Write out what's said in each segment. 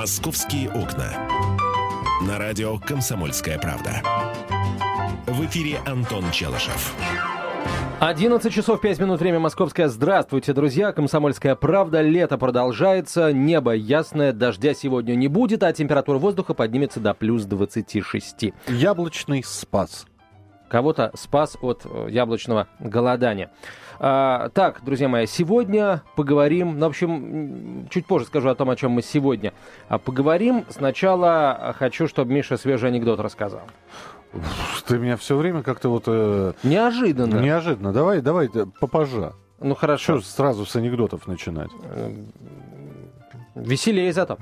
«Московские окна». На радио «Комсомольская правда». В эфире Антон Челышев. 11 часов 5 минут, время московское. Здравствуйте, друзья. Комсомольская правда. Лето продолжается. Небо ясное, дождя сегодня не будет, а температура воздуха поднимется до плюс 26. Яблочный спас. Кого-то спас от э, яблочного голодания. А, так, друзья мои, сегодня поговорим, ну, в общем, чуть позже скажу о том, о чем мы сегодня а, поговорим. Сначала хочу, чтобы Миша свежий анекдот рассказал. Ты меня все время как-то вот... Э, Неожиданно. неожиданно. Давай, давай, э, попозже. Ну, хорошо. Что сразу с анекдотов начинать? Веселее зато.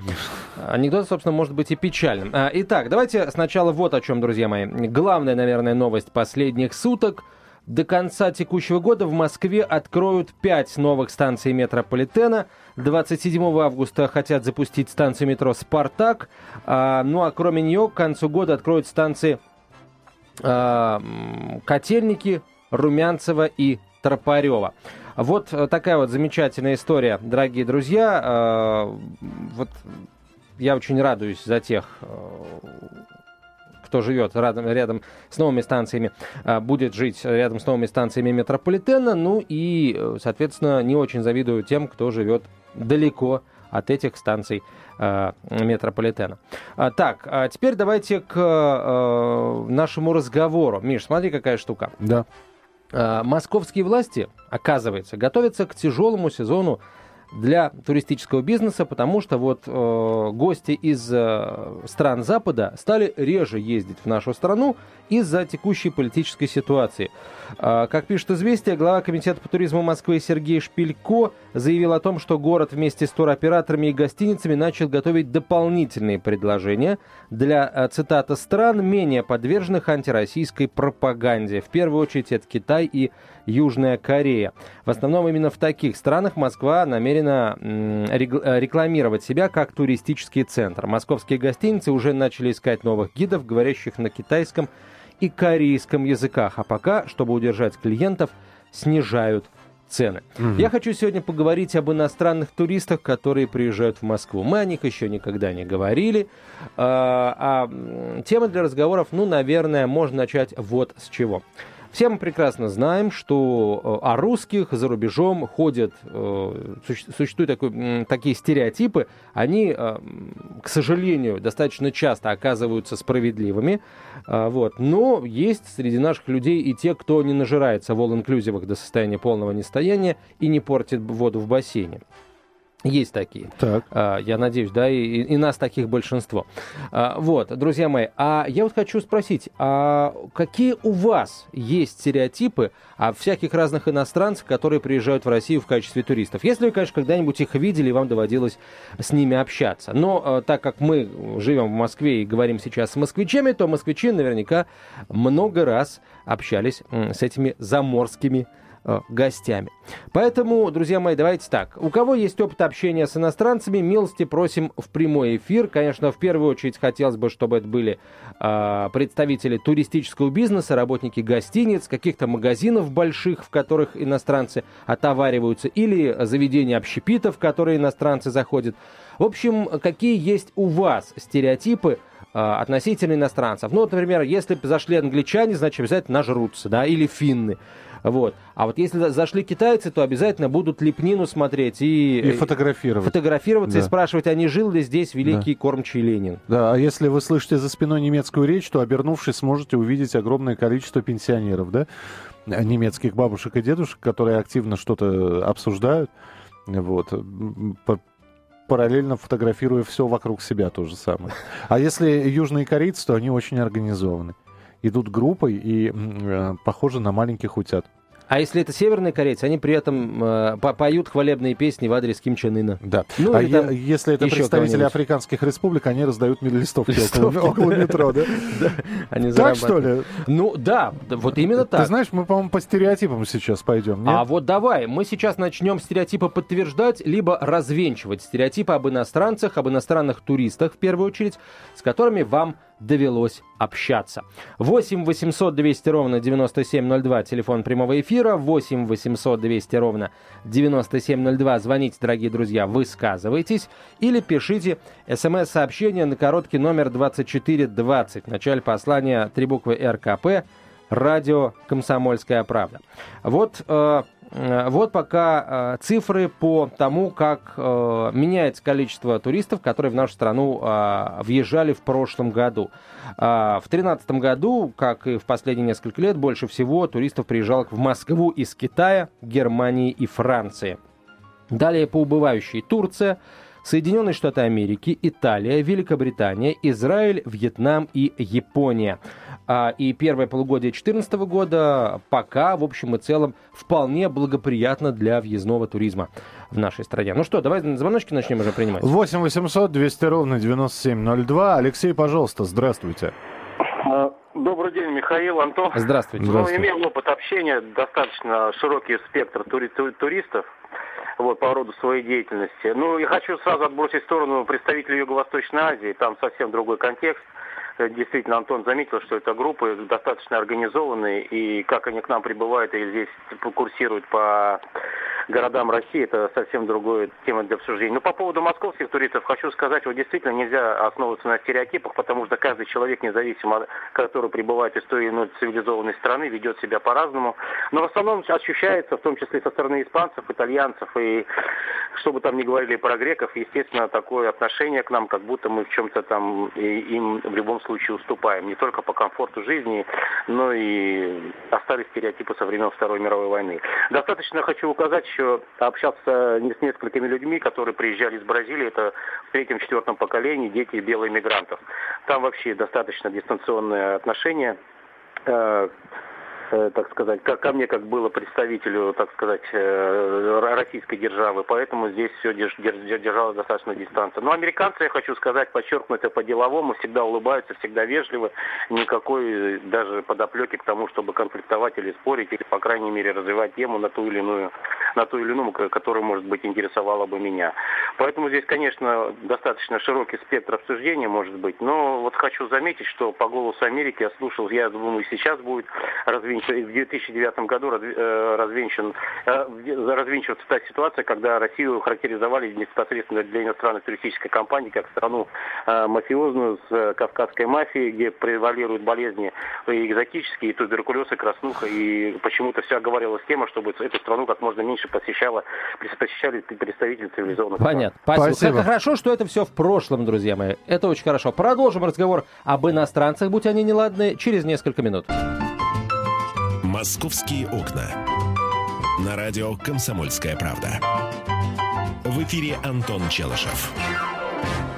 Анекдот, собственно, может быть и печальным. А, Итак, давайте сначала вот о чем, друзья мои. Главная, наверное, новость последних суток. До конца текущего года в Москве откроют 5 новых станций метрополитена. 27 августа хотят запустить станцию метро «Спартак». А, ну а кроме нее к концу года откроют станции а, Котельники, Румянцева и Тропарева. Вот э, такая вот замечательная история, дорогие друзья. Э, Вот я очень радуюсь за тех, э, кто живет рядом, рядом с новыми станциями, э, будет жить рядом с новыми станциями метрополитена. Ну и, э, соответственно, не очень завидую тем, кто живет далеко от этих станций э, метрополитена. А, так, а теперь давайте к э, нашему разговору. Миш, смотри, какая штука. Да. Московские власти, оказывается, готовятся к тяжелому сезону для туристического бизнеса, потому что вот э, гости из э, стран Запада стали реже ездить в нашу страну из-за текущей политической ситуации. Э, как пишет «Известия», глава Комитета по туризму Москвы Сергей Шпилько заявил о том, что город вместе с туроператорами и гостиницами начал готовить дополнительные предложения для, э, цитата, стран, менее подверженных антироссийской пропаганде. В первую очередь это Китай и Южная Корея. В основном именно в таких странах Москва намерена э, рекламировать себя как туристический центр. Московские гостиницы уже начали искать новых гидов, говорящих на китайском и корейском языках. А пока, чтобы удержать клиентов, снижают цены. Я хочу сегодня поговорить об иностранных туристах, которые приезжают в Москву. Мы о них еще никогда не говорили. А, а, тема для разговоров, ну, наверное, можно начать вот с чего. Все мы прекрасно знаем, что э, о русских за рубежом ходят, э, суще- существуют такой, такие стереотипы, они, э, к сожалению, достаточно часто оказываются справедливыми, вот. но есть среди наших людей и те, кто не нажирается в all-инклюзивах до состояния полного нестояния и не портит воду в бассейне. Есть такие. Так. А, Я надеюсь, да, и, и нас таких большинство. А, Вот, друзья мои, а я вот хочу спросить, а какие у вас есть стереотипы о всяких разных иностранцах, которые приезжают в Россию в качестве туристов? Если вы, конечно, когда-нибудь их видели, и вам доводилось с ними общаться. Но а, так как мы живем в Москве и говорим сейчас с москвичами, то москвичи наверняка много раз общались с этими заморскими э, гостями. Поэтому, друзья мои, давайте так. У кого есть опыт общения с иностранцами, милости просим в прямой эфир. Конечно, в первую очередь хотелось бы, чтобы это были э, представители туристического бизнеса, работники гостиниц, каких-то магазинов больших, в которых иностранцы отовариваются, или заведения общепитов, в которые иностранцы заходят. В общем, какие есть у вас стереотипы э, относительно иностранцев? Ну, вот, например, если зашли англичане, значит, обязательно нажрутся, да, или финны. Вот. А вот если за- зашли китайцы, то обязательно будут лепнину смотреть и, И фотографировать. фотографироваться и Да. спрашивать, а не жил ли здесь великий кормчий Ленин? Да, а если вы слышите за спиной немецкую речь, то, обернувшись, сможете увидеть огромное количество пенсионеров, да, немецких бабушек и дедушек, которые активно что-то обсуждают, вот, параллельно фотографируя все вокруг себя то же самое. А если южные корейцы, то они очень организованы. Идут группой и э, похожи на маленьких утят. А если это северные корейцы, они при этом э, по- поют хвалебные песни в адрес Ким Чен Ына. Да. Ну, а е- если это представители африканских республик, они раздают листовки, Листовки, около, около метро, да? Они Так что ли? Ну да, вот именно Ты так. знаешь, мы, по-моему, по стереотипам сейчас пойдем. А вот давай, мы сейчас начнем стереотипы подтверждать, либо развенчивать стереотипы об иностранцах, об иностранных туристах, в первую очередь, с которыми вам довелось общаться. 8 800 200 ровно 9702, телефон прямого эфира, 8 800 200 ровно 9702. Звоните, дорогие друзья, высказывайтесь или пишите смс-сообщение на короткий номер 2420. В начале послания три буквы РКП, радио «Комсомольская правда». Вот э, вот пока э, цифры по тому, как э, меняется количество туристов, которые в нашу страну въезжали в прошлом году. В 2013 году, как и в последние несколько лет, больше всего туристов приезжало в Москву из Китая, Германии и Франции. Далее по убывающей Турция, Соединенные Штаты Америки, Италия, Великобритания, Израиль, Вьетнам и Япония. А, и первое полугодие 2014 года пока, в общем и целом, вполне благоприятно для въездного туризма в нашей стране. Ну что, давай звоночки начнем уже принимать. 8 800 200 ровно 9702. Алексей, пожалуйста, здравствуйте. А, добрый день, Михаил, Антон. Здравствуйте. Ну, имеем опыт общения, достаточно широкий спектр тури- туристов вот, по роду своей деятельности. Ну, я хочу сразу отбросить в сторону представителей Юго-Восточной Азии, там совсем другой контекст. Э, действительно, Антон заметил, что это группы достаточно организованные, и как они к нам прибывают и здесь курсируют по городам России, это совсем другая тема для обсуждения. Но по поводу московских туристов хочу сказать, вот действительно нельзя основываться на стереотипах, потому что каждый человек, независимо от который прибывает из той или иной цивилизованной страны, ведет себя по-разному. Но в основном ощущается, в том числе со стороны испанцев, итальянцев и что бы там ни говорили про греков, естественно, такое отношение к нам, как будто мы в чем-то там им в любом случае уступаем. Не только по комфорту жизни, но и остались стереотипы со времен Второй мировой войны. Достаточно хочу указать еще общаться с несколькими людьми, которые приезжали из Бразилии, это в третьем-четвертом поколении, дети белых мигрантов. Там вообще достаточно дистанционное отношение Э, так сказать, как ко мне, как было представителю, так сказать, э, российской державы, поэтому здесь все держалось достаточно дистанция. Но американцы, я хочу сказать, подчеркнуть это по-деловому, всегда улыбаются, всегда вежливы, никакой даже подоплеки к тому, чтобы конфликтовать или спорить, или, по крайней мере, развивать тему на ту или иную, на ту или иную, которая, может быть, интересовала бы меня. Поэтому здесь, конечно, достаточно широкий спектр обсуждения, может быть, но вот хочу заметить, что по голосу Америки я слушал, я думаю, сейчас будет развитие в 2009 году э, развенчан, э, развенчивается та ситуация, когда Россию характеризовали непосредственно для иностранной туристической компании как страну э, мафиозную с кавказской мафией, где превалируют болезни и экзотические, и туберкулез, и краснуха, и почему-то вся говорилась тема, чтобы эту страну как можно меньше посещала, посещали представители цивилизованных Понятно. Стран. Спасибо. Спасибо. Хорошо, что это все в прошлом, друзья мои. Это очень хорошо. Продолжим разговор об иностранцах, будь они неладные, через несколько минут. «Московские окна». На радио «Комсомольская правда». В эфире Антон Челышев.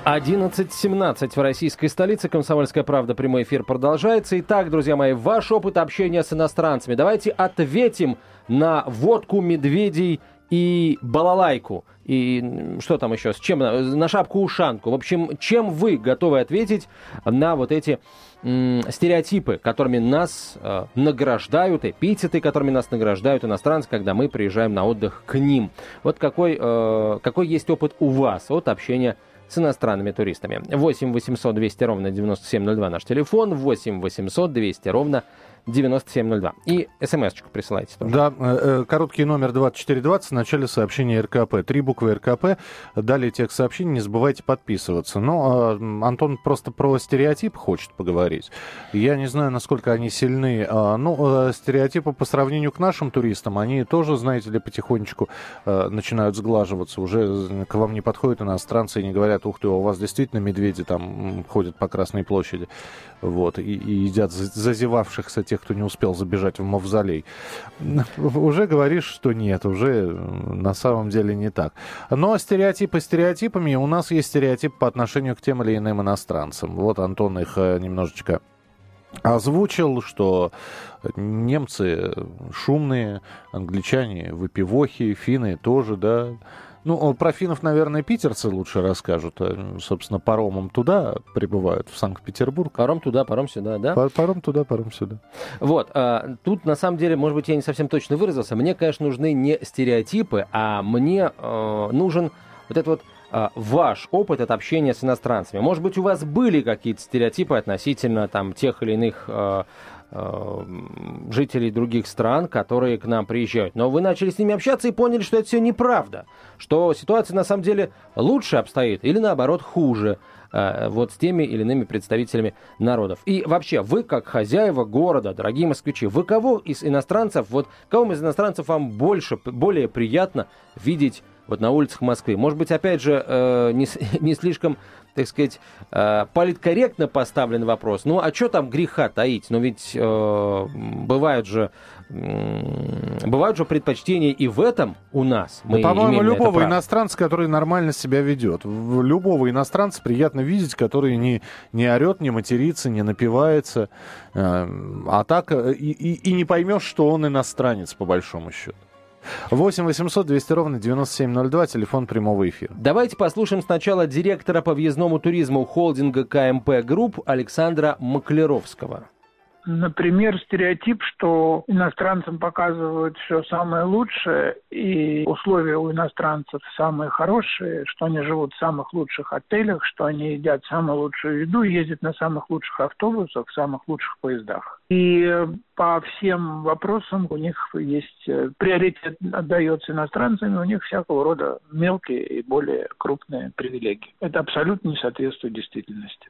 11.17 в российской столице. Комсомольская правда. Прямой эфир продолжается. Итак, друзья мои, ваш опыт общения с иностранцами. Давайте ответим на водку медведей и балалайку. И что там еще? С чем? На шапку-ушанку. В общем, чем вы готовы ответить на вот эти стереотипы, которыми нас э, награждают, эпитеты, которыми нас награждают иностранцы, когда мы приезжаем на отдых к ним. Вот какой, э, какой есть опыт у вас от общения с иностранными туристами. 8 800 200 ровно 9702 наш телефон, 8 800 200 ровно 9702. И смс-очку присылайте тоже. Да, э, э, короткий номер 2420 в начале сообщения РКП. Три буквы РКП. Далее текст сообщения. Не забывайте подписываться. Но ну, а, Антон просто про стереотип хочет поговорить. Я не знаю, насколько они сильны. А, ну, э, стереотипы по сравнению к нашим туристам, они тоже, знаете ли, потихонечку начинают сглаживаться. Уже к вам не подходят иностранцы и не говорят, ух ты, у вас действительно медведи там ходят по Красной площади. Вот, и, и едят зазевавшихся тех, кто не успел забежать в мавзолей. Уже говоришь, что нет, уже на самом деле не так. Но стереотипы стереотипами. У нас есть стереотип по отношению к тем или иным иностранцам. Вот Антон их э, немножечко озвучил, что немцы шумные, англичане выпивохи, финны тоже, да, ну, про финнов, наверное, питерцы лучше расскажут. Э, собственно, паромом туда прибывают, в Санкт-Петербург. Паром туда, паром сюда, да? Паром туда, паром сюда. Вот. А, тут, на самом деле, может быть, я не совсем точно выразился. Мне, конечно, нужны не стереотипы, а мне э, нужен вот этот вот а, ваш опыт от общения с иностранцами? Может быть, у вас были какие-то стереотипы относительно там, тех или иных а, жителей других стран, которые к нам приезжают. Но вы начали с ними общаться и поняли, что это все неправда, что ситуация на самом деле лучше обстоит или наоборот хуже вот с теми или иными представителями народов. И вообще, вы как хозяева города, дорогие москвичи, вы кого из иностранцев, вот кого из иностранцев вам больше, более приятно видеть вот на улицах Москвы. Может быть, опять же, э, не, не слишком, так сказать, э, политкорректно поставлен вопрос. Ну, а что там греха таить? Но ведь э, бывают же бывают же предпочтения и в этом у нас. Мы да, по-моему, любого иностранца, который нормально себя ведет. Любого иностранца приятно видеть, который не, не орет, не матерится, не напивается. Э, а так э, и, и, и не поймешь, что он иностранец, по большому счету. 8 800 200 ровно 9702, телефон прямого эфира. Давайте послушаем сначала директора по въездному туризму холдинга KMP Group Александра Маклеровского. Например, стереотип, что иностранцам показывают все самое лучшее, и условия у иностранцев самые хорошие, что они живут в самых лучших отелях, что они едят самую лучшую еду, ездят на самых лучших автобусах, в самых лучших поездах. И по всем вопросам у них есть э, приоритет отдается иностранцам, у них всякого рода мелкие и более крупные привилегии. Это абсолютно не соответствует действительности.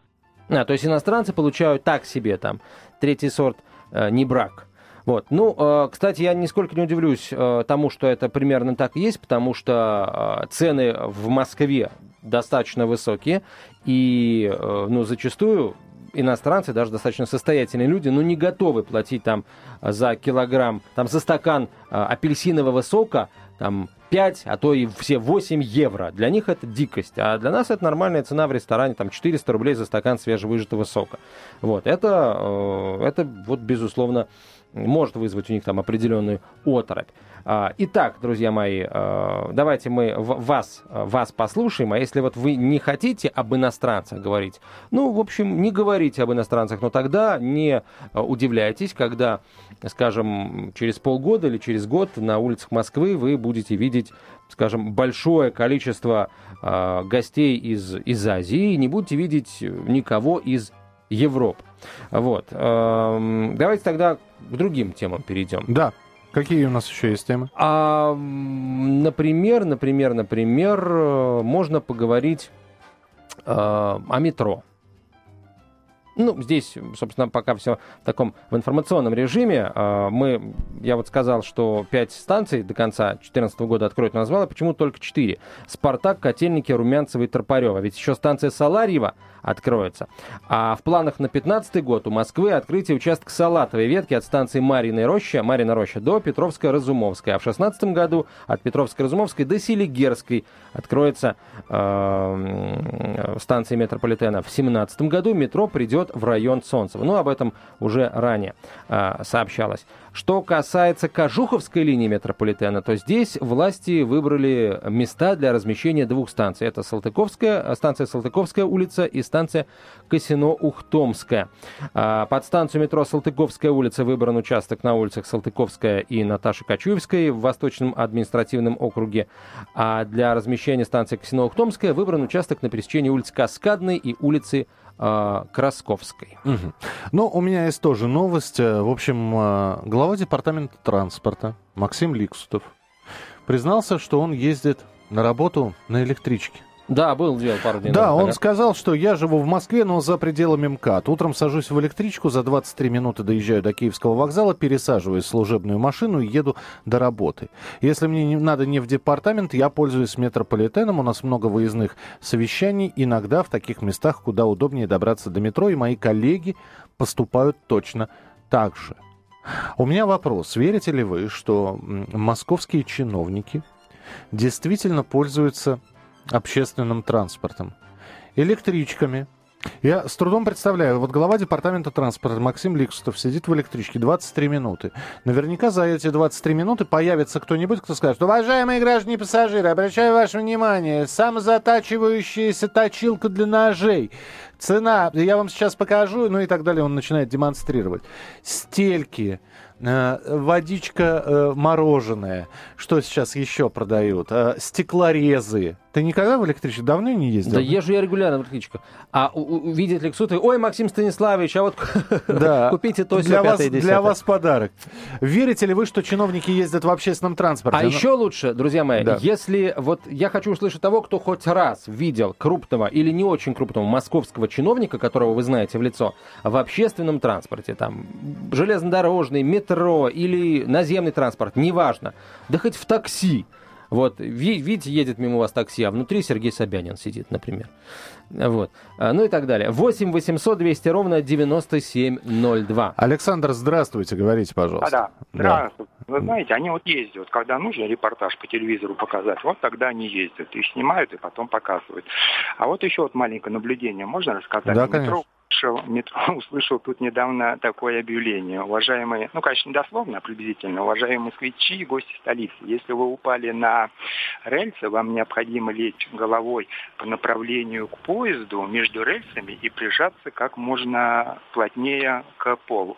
А, то есть иностранцы получают так себе там третий сорт э, не брак. Вот. Ну, э, кстати, я нисколько не удивлюсь э, тому, что это примерно так и есть, потому что э, цены в Москве достаточно высокие, и, э, ну, зачастую иностранцы, даже достаточно состоятельные люди, ну, не готовы платить там за килограмм, там за стакан э, апельсинового сока, там 5, а то и все 8 евро. Для них это дикость, а для нас это нормальная цена в ресторане, там 400 рублей за стакан свежевыжатого сока. Вот, это, э, это вот, безусловно, может вызвать у них там определенную оторопь. А, итак, друзья мои, а, давайте мы вас, вас послушаем, а если вот вы не хотите об иностранцах говорить, ну, в общем, не говорите об иностранцах, но тогда не удивляйтесь, когда, скажем, через полгода или через год на улицах Москвы вы будете видеть скажем, большое количество гостей из, из Азии, не будете видеть никого из Европы. Вот. Давайте тогда к другим темам перейдем. Да. Какие у нас еще есть темы? А, например, например, например, э, можно поговорить э, о метро. Ну, здесь, собственно, пока все в таком в информационном режиме. А, мы, я вот сказал, что 5 станций до конца 2014 года откроют назвала, почему только 4? Спартак, Котельники, Румянцево и Тропарева. Ведь еще станция Саларьева откроется. А в планах на 2015 год у Москвы открытие участка Салатовой ветки от станции Марьиной Роща, Марьина Роща до Петровская-Разумовская. А в 2016 году от Петровской-Разумовской до Селигерской откроется э, станция метрополитена. В 2017 году метро придет в район Солнцева. Ну, об этом уже ранее э, сообщалось. Что касается Кожуховской линии метрополитена, то здесь власти выбрали места для размещения двух станций. Это Салтыковская, станция Салтыковская улица и станция Косино-Ухтомская. А, под станцию метро Салтыковская улица выбран участок на улицах Салтыковская и Наташи Кочуевской в Восточном административном округе. А для размещения станции Косино-Ухтомская выбран участок на пересечении улицы Каскадной и улицы э, Красковской. Угу. Ну, у меня есть тоже новость. Э, в общем, э, глава департамента транспорта Максим Ликсутов признался, что он ездит на работу на электричке. Да, был дело пару дней Да, назад. он сказал, что я живу в Москве, но за пределами МКАД. Утром сажусь в электричку, за 23 минуты доезжаю до Киевского вокзала, пересаживаюсь в служебную машину и еду до работы. Если мне не, надо не в департамент, я пользуюсь метрополитеном. У нас много выездных совещаний, иногда в таких местах, куда удобнее добраться до метро, и мои коллеги поступают точно так же. У меня вопрос. Верите ли вы, что московские чиновники действительно пользуются общественным транспортом, электричками. Я с трудом представляю, вот глава департамента транспорта Максим Ликсутов сидит в электричке 23 минуты. Наверняка за эти 23 минуты появится кто-нибудь, кто скажет, уважаемые граждане пассажиры, обращаю ваше внимание, самозатачивающаяся точилка для ножей, цена, я вам сейчас покажу, ну и так далее, он начинает демонстрировать. Стельки, э, водичка э, мороженое, что сейчас еще продают, э, стеклорезы, Ты никогда в электричке давно не ездил? Да езжу я регулярно в электричках. А увидит Лексуты, ой, Максим Станиславович, а вот да. купите то, для вас, для вас подарок. Верите ли вы, что чиновники ездят в общественном транспорте? А Но... еще лучше, друзья мои, да. если вот я хочу услышать того, кто хоть раз видел крупного или не очень крупного московского чиновника, которого вы знаете в лицо, в общественном транспорте, там, железнодорожный, метро или наземный транспорт, неважно, да хоть в такси, вот, видите, едет мимо вас такси, а внутри Сергей Собянин сидит, например. Вот. А, ну и так далее. 8 800 200 ровно 9702. Александр, здравствуйте, говорите, пожалуйста. А, да, здравствуйте. Да. Вы знаете, они вот ездят, когда нужно репортаж по телевизору показать, вот тогда они ездят и снимают, и потом показывают. А вот еще вот маленькое наблюдение можно рассказать? Да, конечно. Метро услышал, метро, услышал тут недавно такое объявление. Уважаемые, ну, конечно, не дословно, приблизительно, уважаемые москвичи и гости столицы, если вы упали на рельсы, вам необходимо лечь головой по направлению к поезду между рельсами и прижаться как можно плотнее к полу.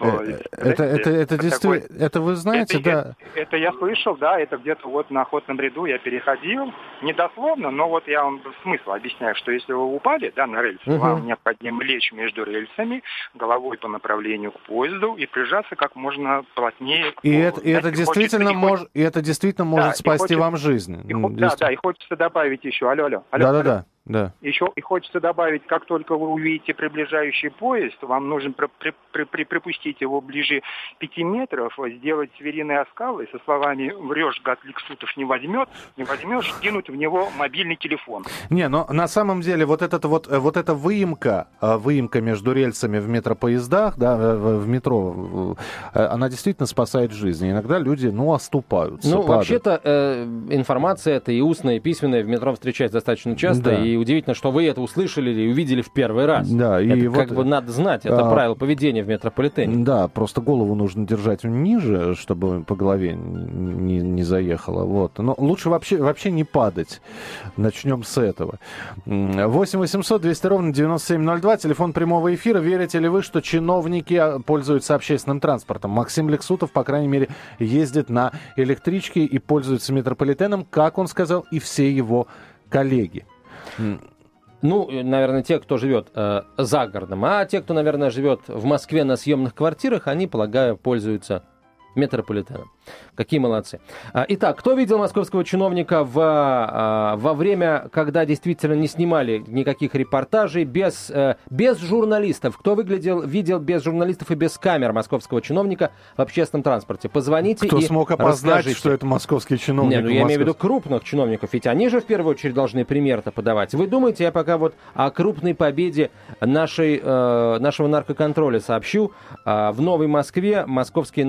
Э, это, это, это действительно, это вы знаете, да? Это я слышал, да, это где-то вот на охотном ряду я переходил, не дословно, но вот я вам смысл объясняю, что если вы упали, да, на рельсы, вам необходимо необходимо лечь между рельсами, головой по направлению к поезду и прижаться как можно плотнее. и это, и это действительно может, и это действительно может да, спасти хочет, вам жизнь. И, да, да, и хочется добавить еще, алло, алло, алло. Да, да, да. Да. Еще и хочется добавить, как только вы увидите приближающий поезд, вам нужно при, при, при, при, припустить его ближе пяти метров, сделать звериный оскал и со словами «врешь, гад Лексутов не возьмет», не возьмешь, кинуть в него мобильный телефон. Не, но на самом деле вот, этот, вот, вот эта выемка, а, выемка между рельсами в метропоездах, да, в метро, э, она действительно спасает жизни. Иногда люди, ну, оступаются. Ну, вообще-то э, информация это и устная, и письменная в метро встречается достаточно часто, да. и и удивительно, что вы это услышали и увидели в первый раз. Да, и это вот, как бы надо знать, это а, правило поведения в метрополитене. Да, просто голову нужно держать ниже, чтобы по голове не, не заехало. Вот. Но лучше вообще, вообще не падать. Начнем с этого. 8 800 200 ровно 9702, телефон прямого эфира. Верите ли вы, что чиновники а, пользуются общественным транспортом? Максим Лексутов, по крайней мере, ездит на электричке и пользуется метрополитеном, как он сказал, и все его коллеги. Ну, наверное, те, кто живет э, за городом, а те, кто, наверное, живет в Москве на съемных квартирах, они, полагаю, пользуются метрополитеном. Какие молодцы. А, итак, кто видел московского чиновника в, а, во время, когда действительно не снимали никаких репортажей, без, э, без журналистов? Кто выглядел, видел без журналистов и без камер московского чиновника в общественном транспорте? Позвоните Кто и смог опознать, расскажите. что это московский чиновник? Не, ну я имею в виду крупных чиновников, ведь они же в первую очередь должны пример-то подавать. Вы думаете, я пока вот о крупной победе нашей, э, нашего наркоконтроля сообщу. Э, в Новой Москве московские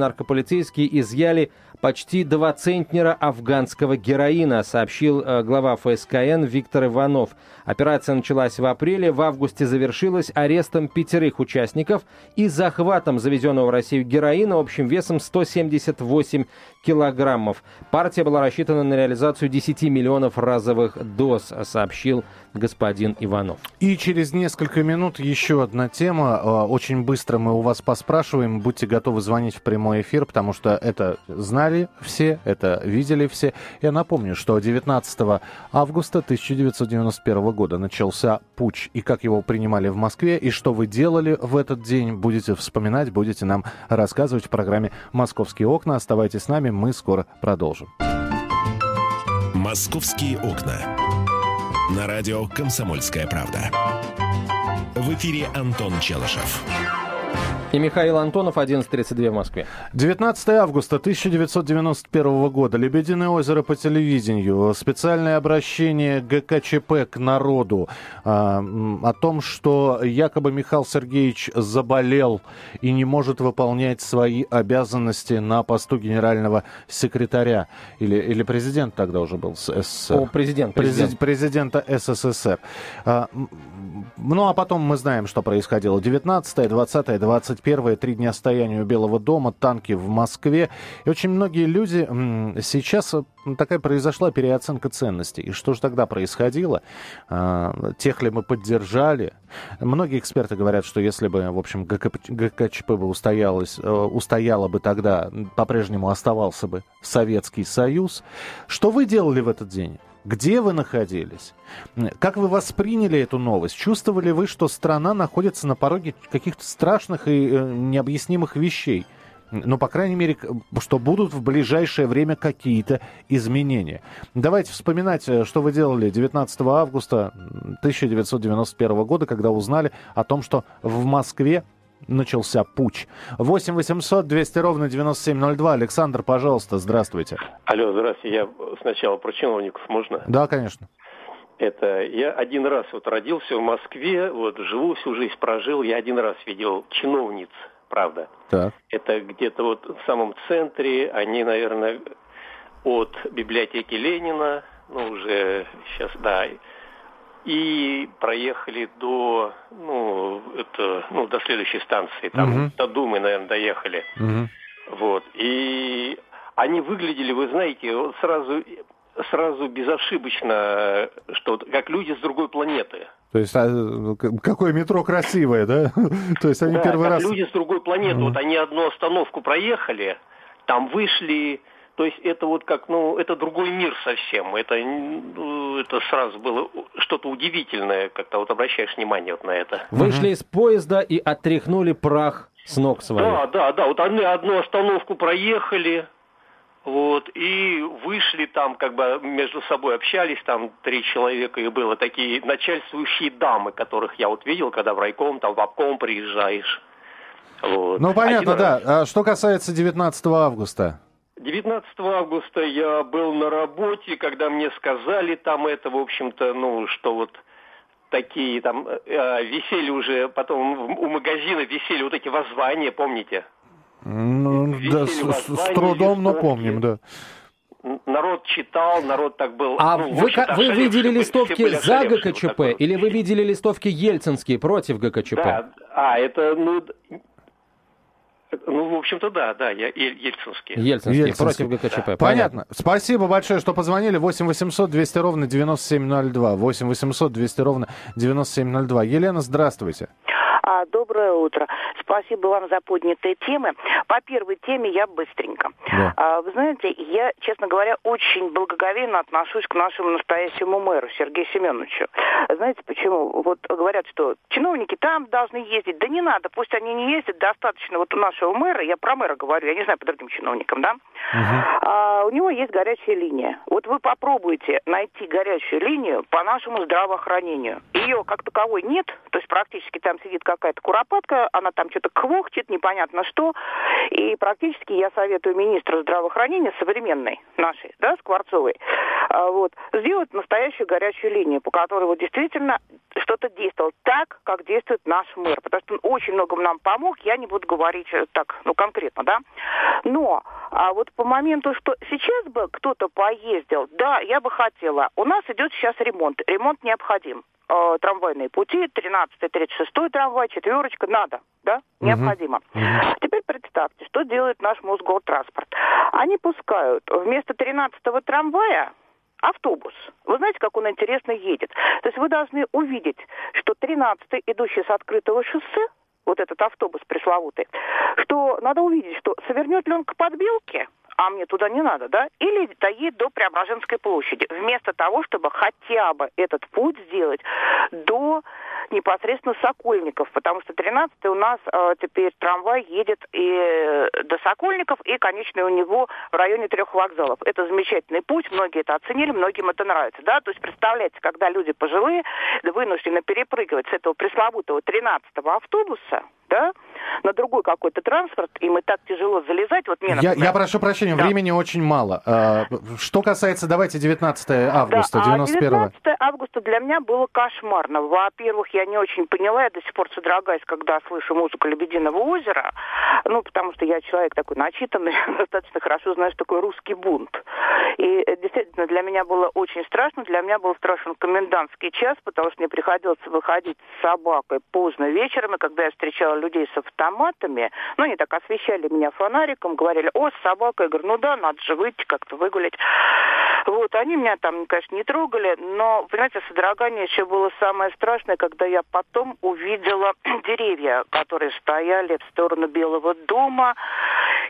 наркополицейские изъяли почти два центнера афганского героина, сообщил э, глава ФСКН Виктор Иванов. Операция началась в апреле, в августе завершилась арестом пятерых участников и захватом завезенного в Россию героина общим весом 178 килограммов. Партия была рассчитана на реализацию 10 миллионов разовых доз, сообщил господин Иванов. И через несколько минут еще одна тема. А, очень быстро мы у вас поспрашиваем. Будьте готовы звонить в прямой эфир, потому что это знали все, это видели все. Я напомню, что 19 августа 1991 года начался путь. И как его принимали в Москве, и что вы делали в этот день, будете вспоминать, будете нам рассказывать в программе «Московские окна». Оставайтесь с нами, мы скоро продолжим. «Московские окна». На радио «Комсомольская правда». В эфире Антон Челышев. И Михаил Антонов, 11.32 в Москве. 19 августа 1991 года. Лебединое озеро по телевидению. Специальное обращение ГКЧП к народу а, о том, что якобы Михаил Сергеевич заболел и не может выполнять свои обязанности на посту генерального секретаря. Или, или президент тогда уже был СССР. О, президент. Президент. Президента СССР. А, ну, а потом мы знаем, что происходило. 19, 20, 21 три дня стояния у Белого дома, танки в Москве. И очень многие люди... Сейчас такая произошла переоценка ценностей. И что же тогда происходило? А, тех ли мы поддержали? Многие эксперты говорят, что если бы, в общем, ГКЧП бы устоялось, э, устояло бы тогда, по-прежнему оставался бы Советский Союз. Что вы делали в этот день? Где вы находились? Как вы восприняли эту новость? Чувствовали вы, что страна находится на пороге каких-то страшных и э, необъяснимых вещей? Ну, по крайней мере, что будут в ближайшее время какие-то изменения. Давайте вспоминать, э, что вы делали 19 августа 1991 года, когда узнали о том, что в Москве начался путь. 8 800 200 ровно 9702. Александр, пожалуйста, здравствуйте. Алло, здравствуйте. Я сначала про чиновников, можно? Да, конечно. Это я один раз вот родился в Москве, вот живу всю жизнь прожил, я один раз видел чиновниц, правда. Так. Это где-то вот в самом центре, они, наверное, от библиотеки Ленина, ну уже сейчас, да, и проехали до, ну, это, ну, до следующей станции, там, угу. до Думы, наверное, доехали. Угу. Вот, и они выглядели, вы знаете, вот сразу, сразу безошибочно, что как люди с другой планеты. То есть, а, какое метро красивое, да? То есть они да, первый раз... люди с другой планеты. Вот они одну остановку проехали, там вышли, то есть это вот как, ну, это другой мир совсем. Это, ну, это сразу было что-то удивительное, как-то вот обращаешь внимание вот на это. Вышли из поезда и отряхнули прах с ног своих. Да, да, да. Вот они одну остановку проехали, вот, и вышли там, как бы между собой общались, там три человека и было, такие начальствующие дамы, которых я вот видел, когда в райком, там в обком приезжаешь. Вот. Ну, понятно, Один да. Раз... А что касается 19 августа? 19 августа я был на работе, когда мне сказали там это, в общем-то, ну, что вот такие там э, э висели уже, потом у магазина висели вот эти воззвания, помните? Ну, да, с, с трудом, но помним, да. Народ читал, народ так был. А ну, вы, вы видели листовки за ГКЧП вот или вы видели листовки ельцинские против ГКЧП? Да, а, это, ну, ну, в общем-то, да, да, я Ельцинский. Ельцинский, Ельцинский. против ГКЧП. Понятно. Понятно. Спасибо большое, что позвонили. 8 800 200 ровно 9702. 8 800 200 ровно 9702. Елена, здравствуйте. А, доброе утро. Спасибо вам за поднятые темы. По первой теме я быстренько. Да. А, вы знаете, я, честно говоря, очень благоговейно отношусь к нашему настоящему мэру Сергею Семеновичу. Знаете почему? Вот говорят, что чиновники там должны ездить. Да не надо, пусть они не ездят, достаточно. Вот у нашего мэра, я про мэра говорю, я не знаю по другим чиновникам, да? Угу. А, у него есть горячая линия. Вот вы попробуйте найти горячую линию по нашему здравоохранению. Ее как таковой нет, то есть практически там сидит какая-то куропатка, она там что-то квохчет, непонятно что. И практически я советую министру здравоохранения современной, нашей, да, Скворцовой, а, вот, сделать настоящую горячую линию, по которой вот действительно что-то действовал так, как действует наш мэр. Потому что он очень много нам помог, я не буду говорить э, так, ну, конкретно, да. Но а вот по моменту, что сейчас бы кто-то поездил, да, я бы хотела. У нас идет сейчас ремонт. Ремонт необходим э, трамвайные пути, 13 36 трамвай, четверочка, надо, да, необходимо. Uh-huh. Теперь представьте, что делает наш Мосгортранспорт. Они пускают вместо 13-го трамвая автобус. Вы знаете, как он интересно едет? То есть вы должны увидеть, что 13-й, идущий с открытого шоссе, вот этот автобус пресловутый, что надо увидеть, что совернет ли он к подбилке, а мне туда не надо, да, или доедет до Преображенской площади, вместо того, чтобы хотя бы этот путь сделать до непосредственно Сокольников, потому что 13 у нас э, теперь трамвай едет и э, до Сокольников, и, конечно, у него в районе трех вокзалов. Это замечательный путь, многие это оценили, многим это нравится, да, то есть представляете, когда люди пожилые вынуждены перепрыгивать с этого пресловутого 13-го автобуса, да, на другой какой-то транспорт, им и так тяжело залезать. Вот мне, например... я, я прошу прощения, да. времени очень мало. А, что касается, давайте, 19 августа, да, 91 19 августа для меня было кошмарно. Во-первых, я не очень поняла, я до сих пор содрогаюсь, когда слышу музыку «Лебединого озера», ну, потому что я человек такой начитанный, достаточно хорошо знаю, что такое русский бунт. И э, действительно, для меня было очень страшно, для меня был страшен комендантский час, потому что мне приходилось выходить с собакой поздно вечером, и когда я встречала людей с автоматами, ну, они так освещали меня фонариком, говорили, о, с собакой, я говорю, ну да, надо же выйти как-то выгулять. Вот, они меня там, конечно, не трогали, но, понимаете, содрогание еще было самое страшное, когда я потом увидела деревья, которые стояли в сторону Белого дома,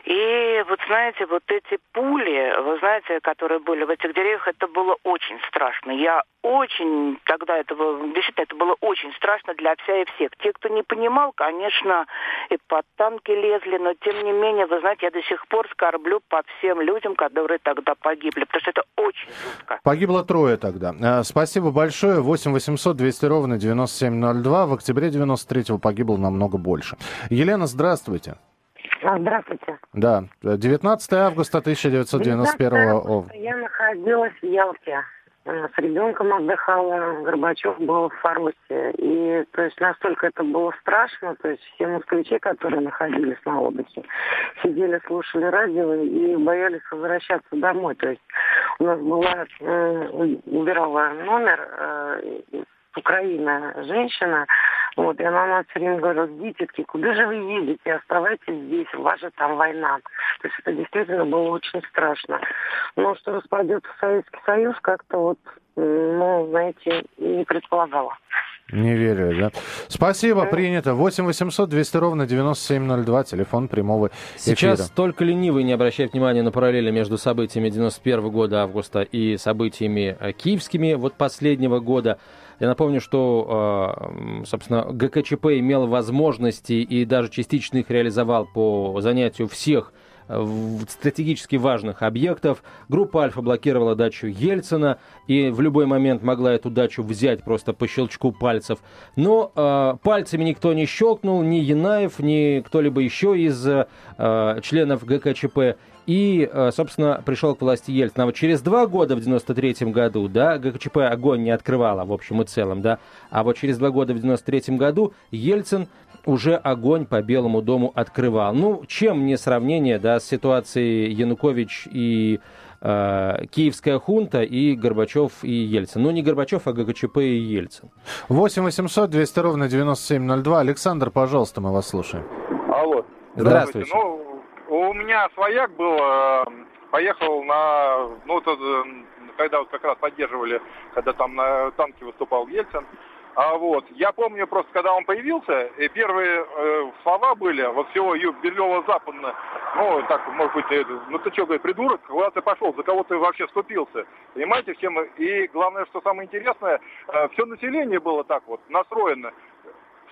и вот знаете, вот эти пули, вы знаете, которые были в этих деревьях, это было очень страшно. Я очень тогда это было, действительно, это было очень страшно для вся и всех. Те, кто не понимал, конечно, и под танки лезли, но тем не менее, вы знаете, я до сих пор скорблю по всем людям, которые тогда погибли, потому что это очень жутко. Погибло трое тогда. А, спасибо большое. 8 800 200 ровно 9702. В октябре 93-го погибло намного больше. Елена, здравствуйте. А, здравствуйте. Да, 19 августа 1991 года. Я находилась в Ялте. Э, с ребенком отдыхала, Горбачев был в Фаросе. И то есть настолько это было страшно, то есть все москвичи, которые находились на отдыхе, сидели, слушали радио и боялись возвращаться домой. То есть у нас была, э, убирала номер э, Украина женщина, вот, и она нам все время говорила, детки, куда же вы едете, оставайтесь здесь, у вас же там война. То есть это действительно было очень страшно. Но что распадется Советский Союз, как-то вот, ну, знаете, не предполагала. Не верю, да? Спасибо, принято. 8 800 200 ровно 9702, телефон прямого эфира. Сейчас только ленивый не обращает внимания на параллели между событиями 91 года августа и событиями э, киевскими вот последнего года. Я напомню, что, а, собственно, ГКЧП имел возможности и даже частично их реализовал по занятию всех э, стратегически важных объектов. Группа «Альфа» блокировала дачу Ельцина и в любой момент могла эту дачу взять просто по щелчку пальцев. Но э, пальцами никто не щелкнул, ни Янаев, ни кто-либо еще из э, членов ГКЧП и, э, собственно, пришел к власти Ельцин. А вот через два года, в 93 году, да, ГКЧП огонь не открывала, в общем и целом, да, а вот через два года, в 93 году, Ельцин уже огонь по Белому дому открывал. Ну, чем не сравнение, да, с ситуацией Янукович и э, Киевская хунта и Горбачев и Ельцин. Ну, не Горбачев, а ГКЧП и Ельцин. 8 800 200 ровно 9702. Александр, пожалуйста, мы вас слушаем. Алло. Здравствуйте. Здравствуйте. Ну, у меня свояк был, э, поехал на, ну, это, э, когда вот как раз поддерживали, когда там на танке выступал Ельцин. А вот, я помню просто, когда он появился, и первые э, слова были, вот всего юг Бельево-Западно, ну, так, может быть, э, ну ты что, говорит, придурок, куда ты пошел, за кого ты вообще вступился, понимаете, всем, и главное, что самое интересное, э, все население было так вот настроено,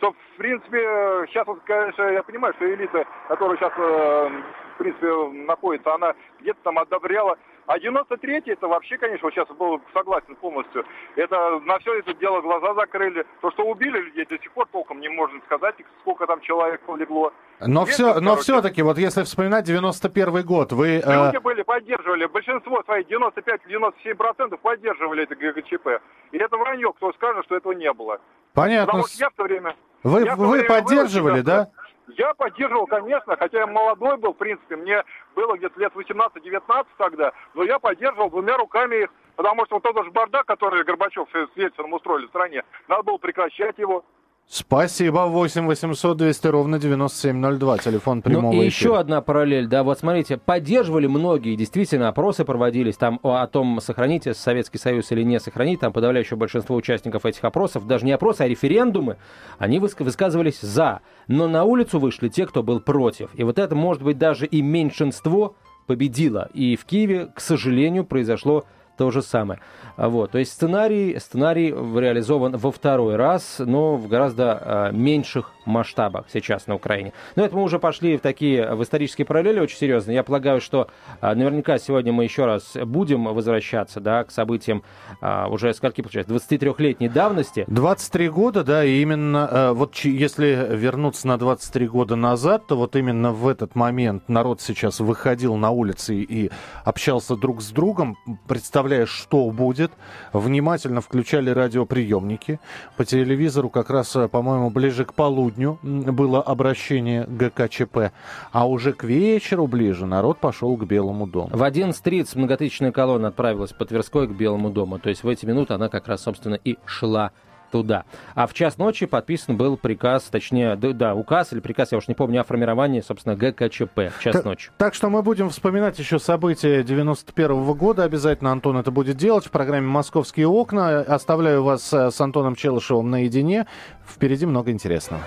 что, в принципе, сейчас, вот, конечно, я понимаю, что элита, которая сейчас, э, в принципе, находится, она где-то там одобряла. А 93-й, это вообще, конечно, вот сейчас был согласен полностью. Это на все это дело глаза закрыли. То, что убили людей, до сих пор толком не можно сказать, сколько там человек полегло. Но, все, но все-таки, вот если вспоминать 91 год, вы... Э, Люди э... были, поддерживали, большинство своих, 95-97% поддерживали это ГГЧП. И это вранье, кто скажет, что этого не было. Понятно. Потому что я в то время вы, вы поддерживали, да? Я поддерживал, конечно, хотя я молодой был, в принципе, мне было где-то лет 18-19 тогда, но я поддерживал двумя руками их, потому что вот тот же бардак, который Горбачев с Ельцином устроили в стране, надо было прекращать его. Спасибо. 8 800 200 ровно 9702. Телефон ну прямого Ну и эфира. еще одна параллель. Да, вот смотрите, поддерживали многие, действительно, опросы проводились там о, о том, сохранить Советский Союз или не сохранить. Там подавляющее большинство участников этих опросов, даже не опросы, а референдумы, они высказывались за. Но на улицу вышли те, кто был против. И вот это, может быть, даже и меньшинство победило. И в Киеве, к сожалению, произошло то же самое. А вот, то есть сценарий, сценарий реализован во второй раз, но в гораздо а, меньших масштабах сейчас на Украине. Но это мы уже пошли в такие в исторические параллели очень серьезно. Я полагаю, что а, наверняка сегодня мы еще раз будем возвращаться да, к событиям уже скольки получается, 23-летней давности. 23 года, да, и именно вот если вернуться на 23 года назад, то вот именно в этот момент народ сейчас выходил на улицы и общался друг с другом, представляя, что будет, внимательно включали радиоприемники. По телевизору как раз, по-моему, ближе к полудню было обращение ГКЧП, а уже к вечеру ближе народ пошел к Белому дому. В 11.30 многотысячная колонна отправилась по Тверской к Белому дому. То есть в эти минуты она как раз, собственно, и шла туда. А в час ночи подписан был приказ, точнее, да, да указ или приказ, я уж не помню, о формировании, собственно, ГКЧП в час так, ночи. Так что мы будем вспоминать еще события 91 -го года. Обязательно Антон это будет делать в программе «Московские окна». Оставляю вас э, с Антоном Челышевым наедине. Впереди много интересного.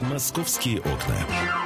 «Московские окна».